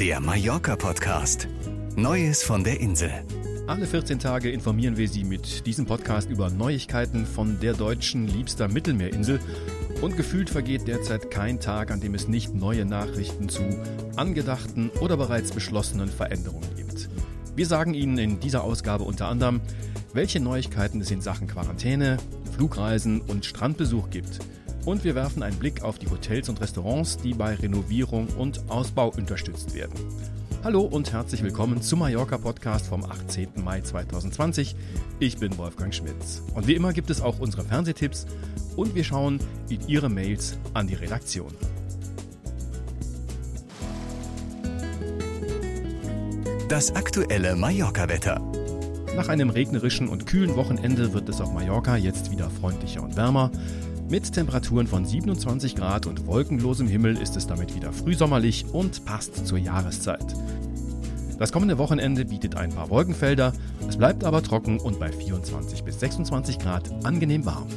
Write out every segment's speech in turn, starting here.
Der Mallorca-Podcast. Neues von der Insel. Alle 14 Tage informieren wir Sie mit diesem Podcast über Neuigkeiten von der deutschen liebster Mittelmeerinsel. Und gefühlt vergeht derzeit kein Tag, an dem es nicht neue Nachrichten zu angedachten oder bereits beschlossenen Veränderungen gibt. Wir sagen Ihnen in dieser Ausgabe unter anderem, welche Neuigkeiten es in Sachen Quarantäne, Flugreisen und Strandbesuch gibt – und wir werfen einen Blick auf die Hotels und Restaurants, die bei Renovierung und Ausbau unterstützt werden. Hallo und herzlich willkommen zum Mallorca Podcast vom 18. Mai 2020. Ich bin Wolfgang Schmitz. Und wie immer gibt es auch unsere Fernsehtipps und wir schauen in Ihre Mails an die Redaktion. Das aktuelle Mallorca-Wetter. Nach einem regnerischen und kühlen Wochenende wird es auf Mallorca jetzt wieder freundlicher und wärmer. Mit Temperaturen von 27 Grad und wolkenlosem Himmel ist es damit wieder frühsommerlich und passt zur Jahreszeit. Das kommende Wochenende bietet ein paar Wolkenfelder, es bleibt aber trocken und bei 24 bis 26 Grad angenehm warm.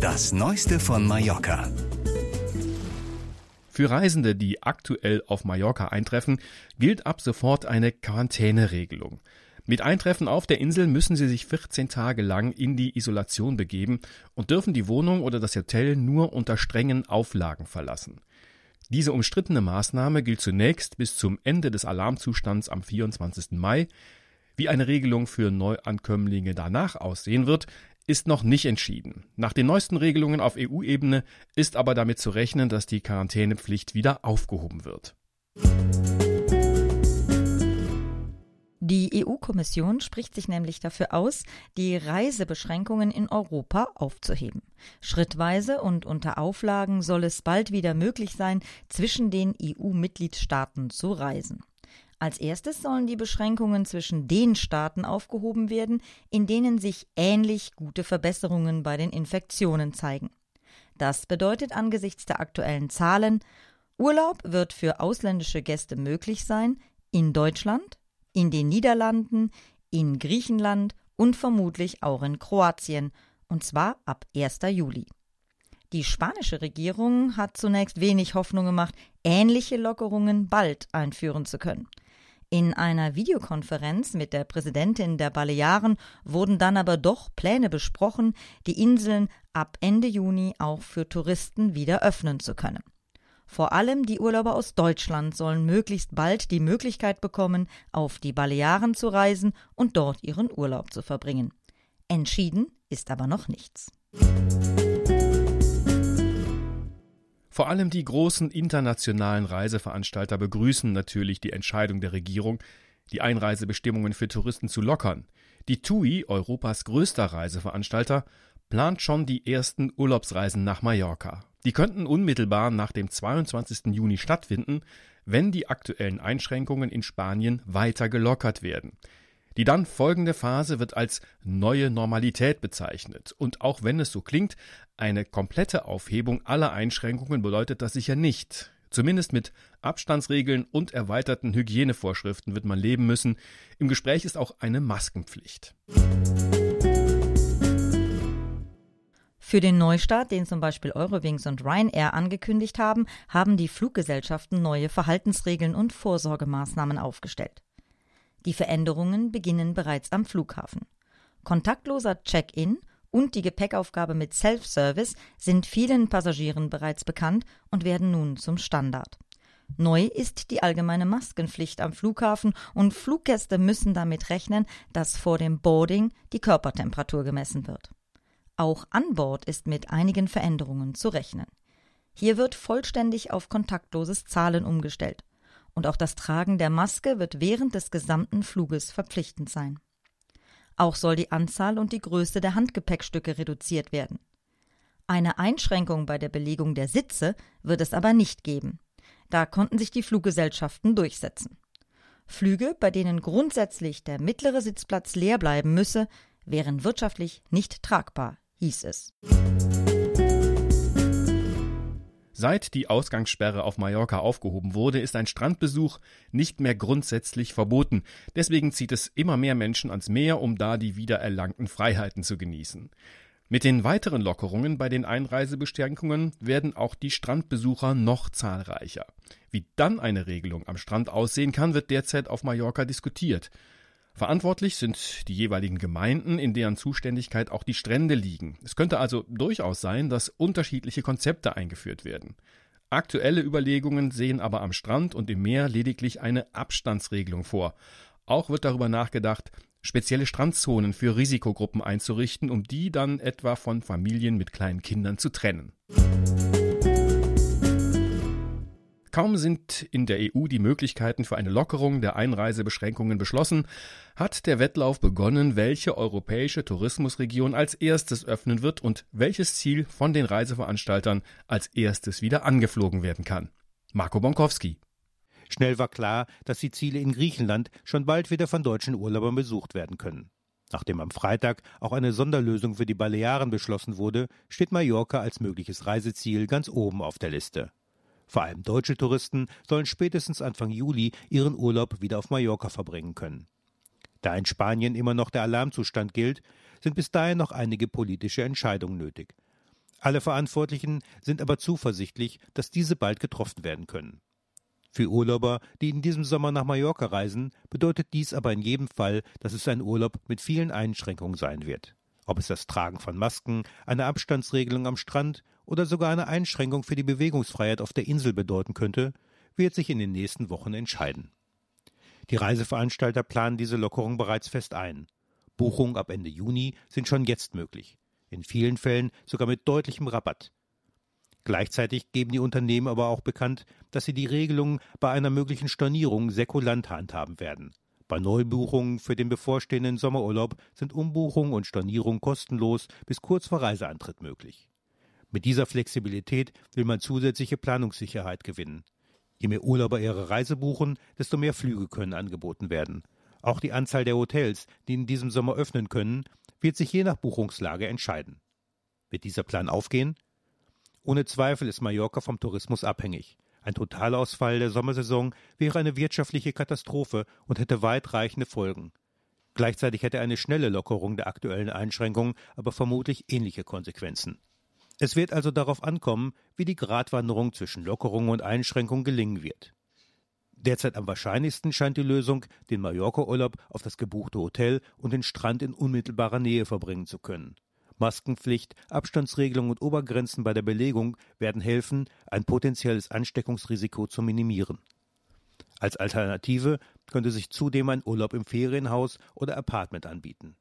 Das Neueste von Mallorca. Für Reisende, die aktuell auf Mallorca eintreffen, gilt ab sofort eine Quarantäneregelung. Mit Eintreffen auf der Insel müssen sie sich 14 Tage lang in die Isolation begeben und dürfen die Wohnung oder das Hotel nur unter strengen Auflagen verlassen. Diese umstrittene Maßnahme gilt zunächst bis zum Ende des Alarmzustands am 24. Mai. Wie eine Regelung für Neuankömmlinge danach aussehen wird, ist noch nicht entschieden. Nach den neuesten Regelungen auf EU-Ebene ist aber damit zu rechnen, dass die Quarantänepflicht wieder aufgehoben wird. Die EU-Kommission spricht sich nämlich dafür aus, die Reisebeschränkungen in Europa aufzuheben. Schrittweise und unter Auflagen soll es bald wieder möglich sein, zwischen den EU-Mitgliedstaaten zu reisen. Als erstes sollen die Beschränkungen zwischen den Staaten aufgehoben werden, in denen sich ähnlich gute Verbesserungen bei den Infektionen zeigen. Das bedeutet angesichts der aktuellen Zahlen, Urlaub wird für ausländische Gäste möglich sein in Deutschland, in den Niederlanden, in Griechenland und vermutlich auch in Kroatien, und zwar ab 1. Juli. Die spanische Regierung hat zunächst wenig Hoffnung gemacht, ähnliche Lockerungen bald einführen zu können. In einer Videokonferenz mit der Präsidentin der Balearen wurden dann aber doch Pläne besprochen, die Inseln ab Ende Juni auch für Touristen wieder öffnen zu können. Vor allem die Urlauber aus Deutschland sollen möglichst bald die Möglichkeit bekommen, auf die Balearen zu reisen und dort ihren Urlaub zu verbringen. Entschieden ist aber noch nichts. Vor allem die großen internationalen Reiseveranstalter begrüßen natürlich die Entscheidung der Regierung, die Einreisebestimmungen für Touristen zu lockern. Die TUI, Europas größter Reiseveranstalter, plant schon die ersten Urlaubsreisen nach Mallorca. Die könnten unmittelbar nach dem 22. Juni stattfinden, wenn die aktuellen Einschränkungen in Spanien weiter gelockert werden. Die dann folgende Phase wird als neue Normalität bezeichnet. Und auch wenn es so klingt, eine komplette Aufhebung aller Einschränkungen bedeutet das sicher nicht. Zumindest mit Abstandsregeln und erweiterten Hygienevorschriften wird man leben müssen. Im Gespräch ist auch eine Maskenpflicht. Für den Neustart, den zum Beispiel Eurowings und Ryanair angekündigt haben, haben die Fluggesellschaften neue Verhaltensregeln und Vorsorgemaßnahmen aufgestellt. Die Veränderungen beginnen bereits am Flughafen. Kontaktloser Check-in und die Gepäckaufgabe mit Self-Service sind vielen Passagieren bereits bekannt und werden nun zum Standard. Neu ist die allgemeine Maskenpflicht am Flughafen und Fluggäste müssen damit rechnen, dass vor dem Boarding die Körpertemperatur gemessen wird. Auch an Bord ist mit einigen Veränderungen zu rechnen. Hier wird vollständig auf kontaktloses Zahlen umgestellt. Und auch das Tragen der Maske wird während des gesamten Fluges verpflichtend sein. Auch soll die Anzahl und die Größe der Handgepäckstücke reduziert werden. Eine Einschränkung bei der Belegung der Sitze wird es aber nicht geben. Da konnten sich die Fluggesellschaften durchsetzen. Flüge, bei denen grundsätzlich der mittlere Sitzplatz leer bleiben müsse, wären wirtschaftlich nicht tragbar, hieß es. Seit die Ausgangssperre auf Mallorca aufgehoben wurde, ist ein Strandbesuch nicht mehr grundsätzlich verboten. Deswegen zieht es immer mehr Menschen ans Meer, um da die wiedererlangten Freiheiten zu genießen. Mit den weiteren Lockerungen bei den Einreisebestimmungen werden auch die Strandbesucher noch zahlreicher. Wie dann eine Regelung am Strand aussehen kann, wird derzeit auf Mallorca diskutiert. Verantwortlich sind die jeweiligen Gemeinden, in deren Zuständigkeit auch die Strände liegen. Es könnte also durchaus sein, dass unterschiedliche Konzepte eingeführt werden. Aktuelle Überlegungen sehen aber am Strand und im Meer lediglich eine Abstandsregelung vor. Auch wird darüber nachgedacht, spezielle Strandzonen für Risikogruppen einzurichten, um die dann etwa von Familien mit kleinen Kindern zu trennen. Kaum sind in der EU die Möglichkeiten für eine Lockerung der Einreisebeschränkungen beschlossen, hat der Wettlauf begonnen, welche europäische Tourismusregion als erstes öffnen wird und welches Ziel von den Reiseveranstaltern als erstes wieder angeflogen werden kann. Marco Bonkowski. Schnell war klar, dass die Ziele in Griechenland schon bald wieder von deutschen Urlaubern besucht werden können. Nachdem am Freitag auch eine Sonderlösung für die Balearen beschlossen wurde, steht Mallorca als mögliches Reiseziel ganz oben auf der Liste. Vor allem deutsche Touristen sollen spätestens Anfang Juli ihren Urlaub wieder auf Mallorca verbringen können. Da in Spanien immer noch der Alarmzustand gilt, sind bis dahin noch einige politische Entscheidungen nötig. Alle Verantwortlichen sind aber zuversichtlich, dass diese bald getroffen werden können. Für Urlauber, die in diesem Sommer nach Mallorca reisen, bedeutet dies aber in jedem Fall, dass es ein Urlaub mit vielen Einschränkungen sein wird. Ob es das Tragen von Masken, eine Abstandsregelung am Strand oder sogar eine Einschränkung für die Bewegungsfreiheit auf der Insel bedeuten könnte, wird sich in den nächsten Wochen entscheiden. Die Reiseveranstalter planen diese Lockerung bereits fest ein. Buchungen ab Ende Juni sind schon jetzt möglich, in vielen Fällen sogar mit deutlichem Rabatt. Gleichzeitig geben die Unternehmen aber auch bekannt, dass sie die Regelungen bei einer möglichen Stornierung säkulant handhaben werden. Bei Neubuchungen für den bevorstehenden Sommerurlaub sind Umbuchungen und Stornierung kostenlos bis kurz vor Reiseantritt möglich. Mit dieser Flexibilität will man zusätzliche Planungssicherheit gewinnen. Je mehr Urlauber ihre Reise buchen, desto mehr Flüge können angeboten werden. Auch die Anzahl der Hotels, die in diesem Sommer öffnen können, wird sich je nach Buchungslage entscheiden. Wird dieser Plan aufgehen? Ohne Zweifel ist Mallorca vom Tourismus abhängig. Ein Totalausfall der Sommersaison wäre eine wirtschaftliche Katastrophe und hätte weitreichende Folgen. Gleichzeitig hätte eine schnelle Lockerung der aktuellen Einschränkungen aber vermutlich ähnliche Konsequenzen. Es wird also darauf ankommen, wie die Gratwanderung zwischen Lockerung und Einschränkung gelingen wird. Derzeit am wahrscheinlichsten scheint die Lösung, den Mallorca-Urlaub auf das gebuchte Hotel und den Strand in unmittelbarer Nähe verbringen zu können. Maskenpflicht, Abstandsregelungen und Obergrenzen bei der Belegung werden helfen, ein potenzielles Ansteckungsrisiko zu minimieren. Als Alternative könnte sich zudem ein Urlaub im Ferienhaus oder Apartment anbieten.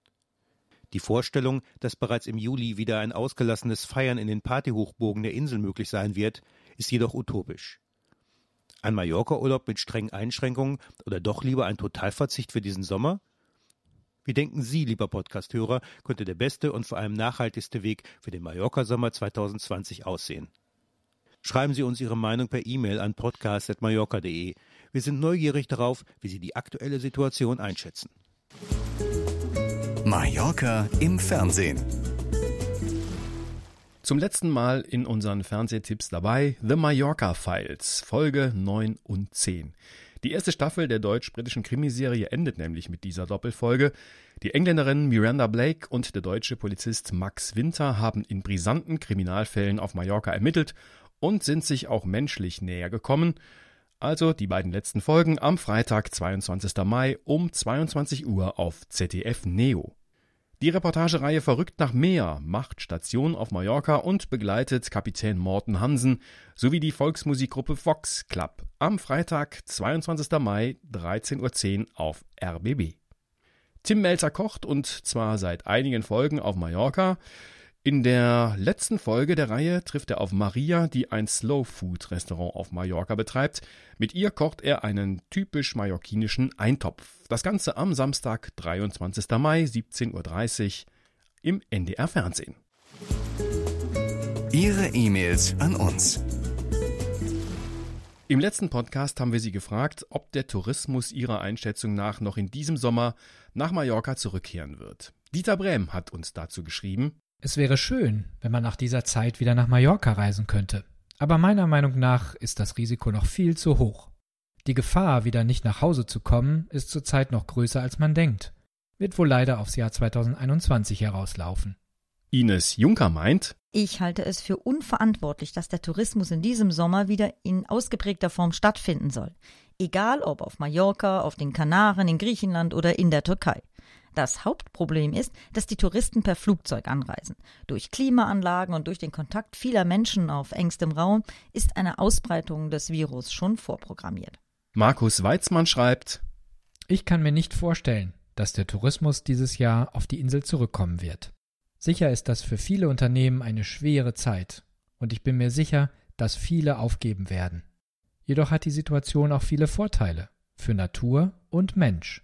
Die Vorstellung, dass bereits im Juli wieder ein ausgelassenes Feiern in den Partyhochburgen der Insel möglich sein wird, ist jedoch utopisch. Ein Mallorca-Urlaub mit strengen Einschränkungen oder doch lieber ein Totalverzicht für diesen Sommer? Wie denken Sie, lieber Podcasthörer, könnte der beste und vor allem nachhaltigste Weg für den Mallorca-Sommer 2020 aussehen? Schreiben Sie uns Ihre Meinung per E-Mail an podcast.mallorca.de. Wir sind neugierig darauf, wie Sie die aktuelle Situation einschätzen. Mallorca im Fernsehen. Zum letzten Mal in unseren Fernsehtipps dabei The Mallorca Files, Folge 9 und 10. Die erste Staffel der deutsch-britischen Krimiserie endet nämlich mit dieser Doppelfolge. Die Engländerin Miranda Blake und der deutsche Polizist Max Winter haben in brisanten Kriminalfällen auf Mallorca ermittelt und sind sich auch menschlich näher gekommen. Also die beiden letzten Folgen am Freitag, 22. Mai um 22 Uhr auf ZDF Neo. Die Reportagereihe Verrückt nach Meer macht Station auf Mallorca und begleitet Kapitän Morten Hansen sowie die Volksmusikgruppe Fox Club am Freitag, 22. Mai, 13.10 Uhr auf RBB. Tim Melzer kocht und zwar seit einigen Folgen auf Mallorca. In der letzten Folge der Reihe trifft er auf Maria, die ein Slow-Food-Restaurant auf Mallorca betreibt. Mit ihr kocht er einen typisch mallorquinischen Eintopf. Das Ganze am Samstag, 23. Mai, 17.30 Uhr im NDR Fernsehen. Ihre E-Mails an uns. Im letzten Podcast haben wir Sie gefragt, ob der Tourismus Ihrer Einschätzung nach noch in diesem Sommer nach Mallorca zurückkehren wird. Dieter Brehm hat uns dazu geschrieben, es wäre schön, wenn man nach dieser Zeit wieder nach Mallorca reisen könnte. Aber meiner Meinung nach ist das Risiko noch viel zu hoch. Die Gefahr, wieder nicht nach Hause zu kommen, ist zurzeit noch größer als man denkt. Wird wohl leider aufs Jahr 2021 herauslaufen. Ines Juncker meint, Ich halte es für unverantwortlich, dass der Tourismus in diesem Sommer wieder in ausgeprägter Form stattfinden soll. Egal ob auf Mallorca, auf den Kanaren, in Griechenland oder in der Türkei. Das Hauptproblem ist, dass die Touristen per Flugzeug anreisen. Durch Klimaanlagen und durch den Kontakt vieler Menschen auf engstem Raum ist eine Ausbreitung des Virus schon vorprogrammiert. Markus Weizmann schreibt Ich kann mir nicht vorstellen, dass der Tourismus dieses Jahr auf die Insel zurückkommen wird. Sicher ist das für viele Unternehmen eine schwere Zeit, und ich bin mir sicher, dass viele aufgeben werden. Jedoch hat die Situation auch viele Vorteile für Natur und Mensch.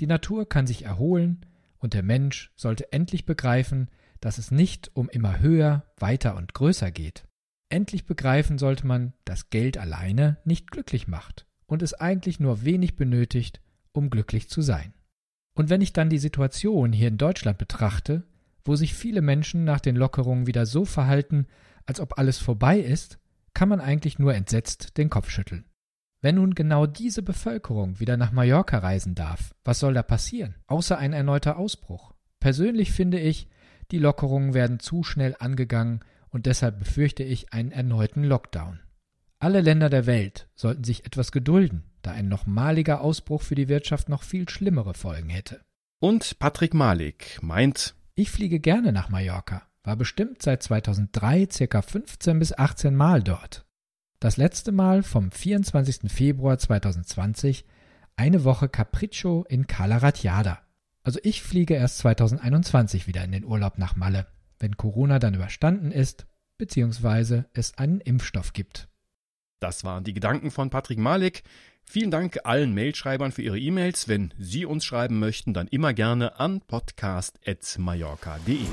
Die Natur kann sich erholen, und der Mensch sollte endlich begreifen, dass es nicht um immer höher, weiter und größer geht. Endlich begreifen sollte man, dass Geld alleine nicht glücklich macht und es eigentlich nur wenig benötigt, um glücklich zu sein. Und wenn ich dann die Situation hier in Deutschland betrachte, wo sich viele Menschen nach den Lockerungen wieder so verhalten, als ob alles vorbei ist, kann man eigentlich nur entsetzt den Kopf schütteln. Wenn nun genau diese Bevölkerung wieder nach Mallorca reisen darf, was soll da passieren, außer ein erneuter Ausbruch? Persönlich finde ich, die Lockerungen werden zu schnell angegangen und deshalb befürchte ich einen erneuten Lockdown. Alle Länder der Welt sollten sich etwas gedulden, da ein nochmaliger Ausbruch für die Wirtschaft noch viel schlimmere Folgen hätte. Und Patrick Malik meint, ich fliege gerne nach Mallorca, war bestimmt seit 2003 circa 15 bis 18 Mal dort. Das letzte Mal vom 24. Februar 2020 eine Woche Capriccio in Cala Ratjada. Also ich fliege erst 2021 wieder in den Urlaub nach Malle, wenn Corona dann überstanden ist, beziehungsweise es einen Impfstoff gibt. Das waren die Gedanken von Patrick Malik. Vielen Dank allen Mailschreibern für ihre E-Mails. Wenn Sie uns schreiben möchten, dann immer gerne an podcast.mallorca.de.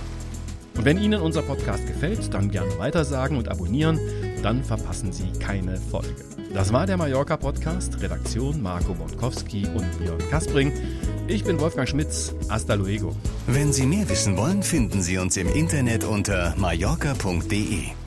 Und wenn Ihnen unser Podcast gefällt, dann gerne weitersagen und abonnieren, dann verpassen Sie keine Folge. Das war der Mallorca Podcast, Redaktion Marco Bontkowski und Björn Kaspring. Ich bin Wolfgang Schmitz. Hasta luego. Wenn Sie mehr wissen wollen, finden Sie uns im Internet unter mallorca.de.